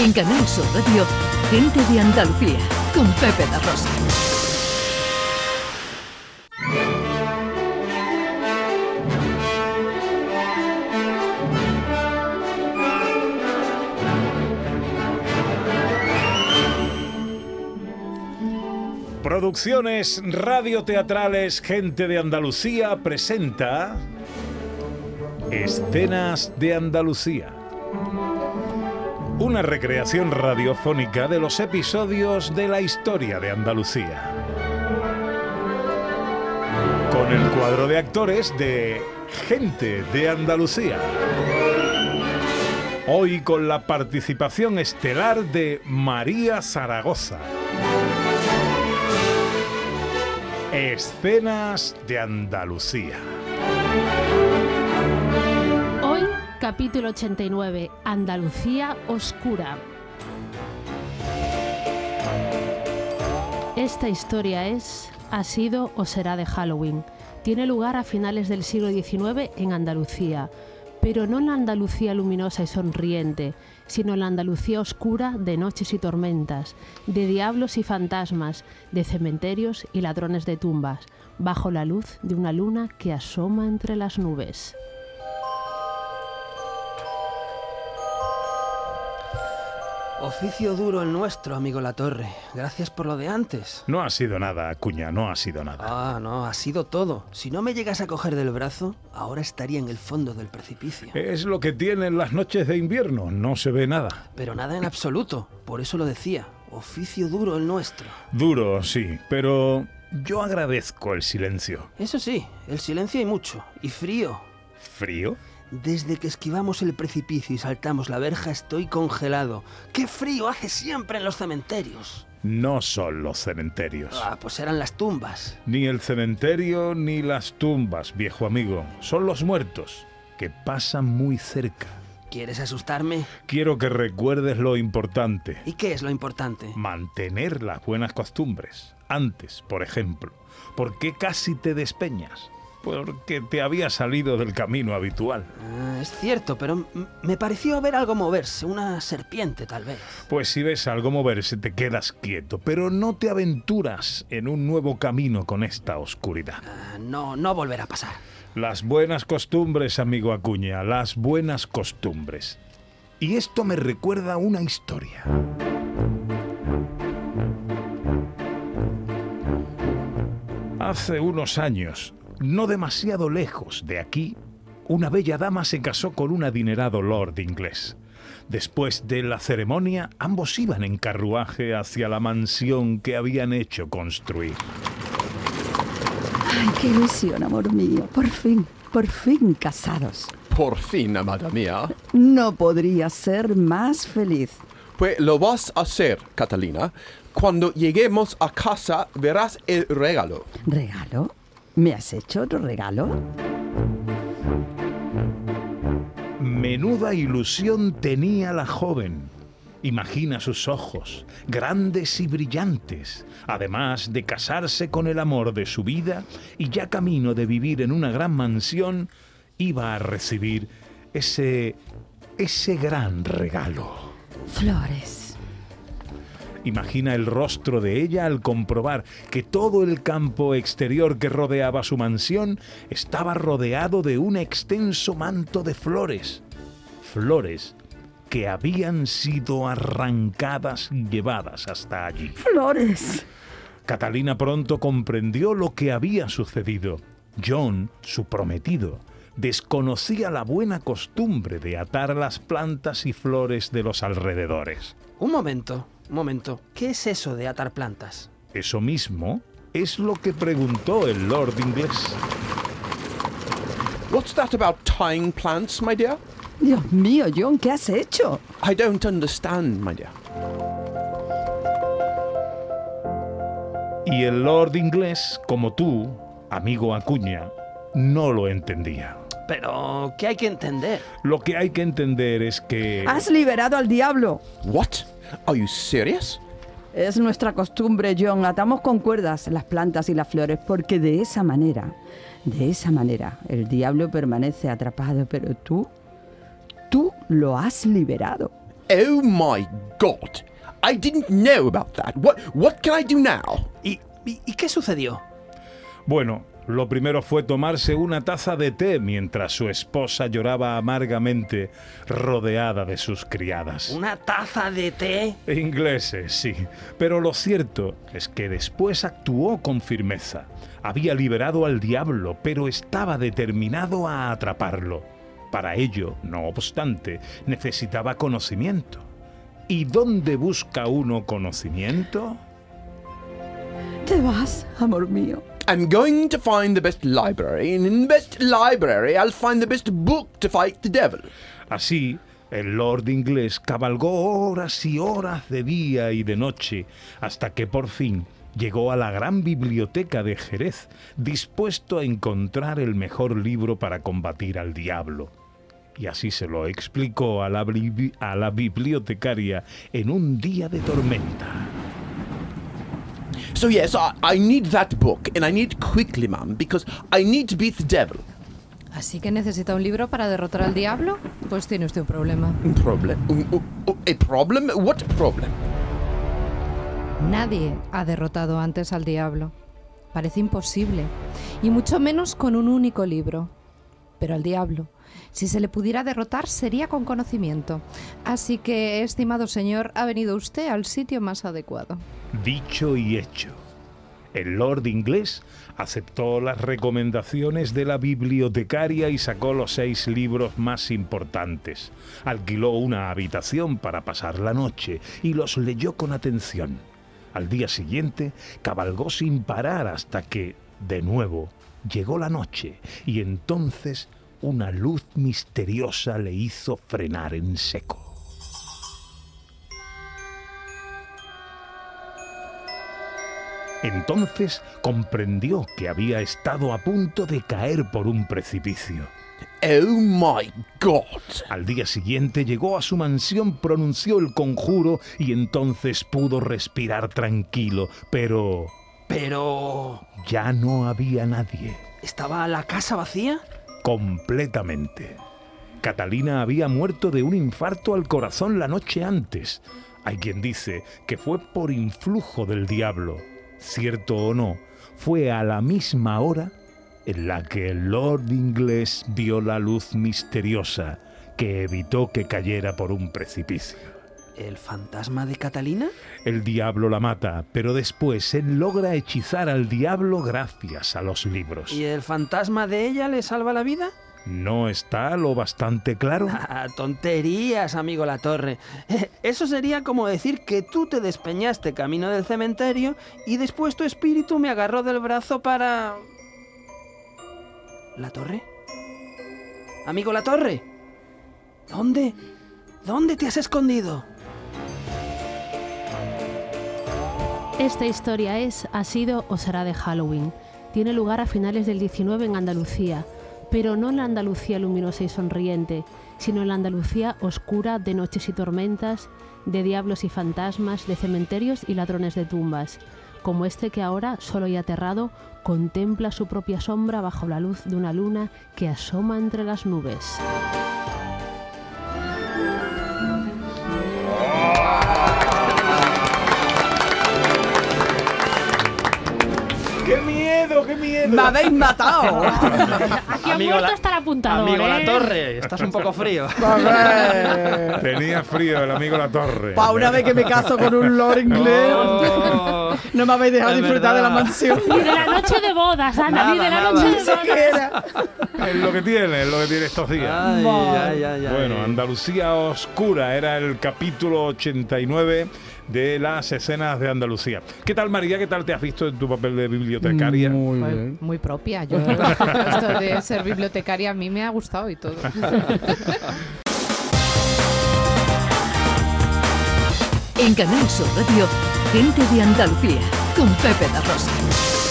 En Canal Sur Radio, Gente de Andalucía, con Pepe La Rosa. Producciones radioteatrales Gente de Andalucía presenta Escenas de Andalucía. Una recreación radiofónica de los episodios de la historia de Andalucía. Con el cuadro de actores de Gente de Andalucía. Hoy con la participación estelar de María Zaragoza. Escenas de Andalucía. Capítulo 89, Andalucía Oscura. Esta historia es, ha sido o será de Halloween. Tiene lugar a finales del siglo XIX en Andalucía, pero no en la Andalucía luminosa y sonriente, sino en la Andalucía oscura de noches y tormentas, de diablos y fantasmas, de cementerios y ladrones de tumbas, bajo la luz de una luna que asoma entre las nubes. Oficio duro el nuestro, amigo La Torre. Gracias por lo de antes. No ha sido nada, cuña, no ha sido nada. Ah, no, ha sido todo. Si no me llegas a coger del brazo, ahora estaría en el fondo del precipicio. Es lo que tienen las noches de invierno, no se ve nada. Pero nada en absoluto, por eso lo decía. Oficio duro el nuestro. Duro, sí, pero yo agradezco el silencio. Eso sí, el silencio hay mucho. Y frío. ¿Frío? Desde que esquivamos el precipicio y saltamos la verja estoy congelado. ¡Qué frío hace siempre en los cementerios! No son los cementerios. Ah, pues eran las tumbas. Ni el cementerio ni las tumbas, viejo amigo. Son los muertos, que pasan muy cerca. ¿Quieres asustarme? Quiero que recuerdes lo importante. ¿Y qué es lo importante? Mantener las buenas costumbres. Antes, por ejemplo, ¿por qué casi te despeñas? Porque te había salido del camino habitual. Ah, es cierto, pero me pareció ver algo moverse, una serpiente tal vez. Pues si ves algo moverse te quedas quieto, pero no te aventuras en un nuevo camino con esta oscuridad. Ah, no, no volverá a pasar. Las buenas costumbres, amigo Acuña, las buenas costumbres. Y esto me recuerda una historia. Hace unos años, no demasiado lejos de aquí, una bella dama se casó con un adinerado lord inglés. Después de la ceremonia, ambos iban en carruaje hacia la mansión que habían hecho construir. Ay, qué ilusión, amor mío. Por fin, por fin casados. Por fin, amada mía. No podría ser más feliz. Pues lo vas a hacer, Catalina. Cuando lleguemos a casa verás el regalo. ¿Regalo? ¿Me has hecho otro regalo? Menuda ilusión tenía la joven. Imagina sus ojos, grandes y brillantes, además de casarse con el amor de su vida y ya camino de vivir en una gran mansión, iba a recibir ese ese gran regalo. Flores. Imagina el rostro de ella al comprobar que todo el campo exterior que rodeaba su mansión estaba rodeado de un extenso manto de flores. Flores que habían sido arrancadas y llevadas hasta allí. Flores. Catalina pronto comprendió lo que había sucedido. John, su prometido, desconocía la buena costumbre de atar las plantas y flores de los alrededores. Un momento, un momento. ¿Qué es eso de atar plantas? Eso mismo es lo que preguntó el lord inglés. What's that about tying plants, my dear? Dios mío, John, ¿qué has hecho? I don't understand, my dear. Y el lord inglés, como tú, amigo Acuña, no lo entendía. Pero, ¿qué hay que entender? Lo que hay que entender es que... Has liberado al diablo. What? Are you serious? Es nuestra costumbre, John. Atamos con cuerdas las plantas y las flores porque de esa manera, de esa manera, el diablo permanece atrapado. Pero tú, tú lo has liberado. Oh my god. I didn't know about that. What what can I do now? ¿Y, y, y qué sucedió? Bueno, lo primero fue tomarse una taza de té mientras su esposa lloraba amargamente rodeada de sus criadas. ¿Una taza de té? Ingleses, sí. Pero lo cierto es que después actuó con firmeza. Había liberado al diablo, pero estaba determinado a atraparlo. Para ello, no obstante, necesitaba conocimiento. ¿Y dónde busca uno conocimiento? Te vas, amor mío. I'm going to find the best library, and in the best library, I'll find the best book to fight the devil. Así, el lord inglés cabalgó horas y horas de día y de noche, hasta que por fin llegó a la gran biblioteca de Jerez, dispuesto a encontrar el mejor libro para combatir al diablo. Y así se lo explicó a la, a la bibliotecaria en un día de tormenta. So yes, I, I need that book, and I need it quickly, ma'am, because I need to beat the devil. ¿Así que necesita un libro para derrotar al diablo? Pues tiene usted un problema. Un problem? Un- un- un- a problem? What problem? Nadie ha derrotado antes al diablo. Parece imposible. Y mucho menos con un único libro. Pero al diablo, si se le pudiera derrotar, sería con conocimiento. Así que, estimado señor, ha venido usted al sitio más adecuado. Dicho y hecho. El lord inglés aceptó las recomendaciones de la bibliotecaria y sacó los seis libros más importantes. Alquiló una habitación para pasar la noche y los leyó con atención. Al día siguiente cabalgó sin parar hasta que, de nuevo, llegó la noche y entonces una luz misteriosa le hizo frenar en seco. Entonces comprendió que había estado a punto de caer por un precipicio. Oh my god. Al día siguiente llegó a su mansión, pronunció el conjuro y entonces pudo respirar tranquilo, pero Pero... ya no había nadie. ¿Estaba la casa vacía? Completamente. Catalina había muerto de un infarto al corazón la noche antes. Hay quien dice que fue por influjo del diablo. Cierto o no, fue a la misma hora en la que el Lord inglés vio la luz misteriosa que evitó que cayera por un precipicio. ¿El fantasma de Catalina? El diablo la mata, pero después él logra hechizar al diablo gracias a los libros. ¿Y el fantasma de ella le salva la vida? ¿No está lo bastante claro? Ah, tonterías, amigo La Torre. Eh, Eso sería como decir que tú te despeñaste camino del cementerio y después tu espíritu me agarró del brazo para... ¿La Torre? Amigo La Torre. ¿Dónde? ¿Dónde te has escondido? Esta historia es, ha sido o será de Halloween. Tiene lugar a finales del 19 en Andalucía, pero no la Andalucía luminosa y sonriente, sino la Andalucía oscura de noches y tormentas, de diablos y fantasmas, de cementerios y ladrones de tumbas, como este que ahora, solo y aterrado, contempla su propia sombra bajo la luz de una luna que asoma entre las nubes. ¡Me habéis matado! Aquí Amigo ha vuelto la- hasta el apuntador, Amigo ¿eh? La Torre, estás un poco frío. Tenía frío el amigo La Torre. Pa' una vez que me caso con un lord inglés, Oh. no me habéis dejado disfrutar de la verdad. mansión. Ni de la noche de bodas, Ana, ni de la Nada, noche nada. de bodas. Es lo que tiene, es lo que tiene estos días. Ay, ay, ay, ay. Bueno, Andalucía Oscura era el capítulo 89 de las escenas de Andalucía. ¿Qué tal, María? ¿Qué tal te has visto en tu papel de bibliotecaria? Muy bien. muy propia. Yo esto de ser bibliotecaria a mí me ha gustado y todo. En Canal Sur Radio, gente de Andalucía, con Pepe da Rosa.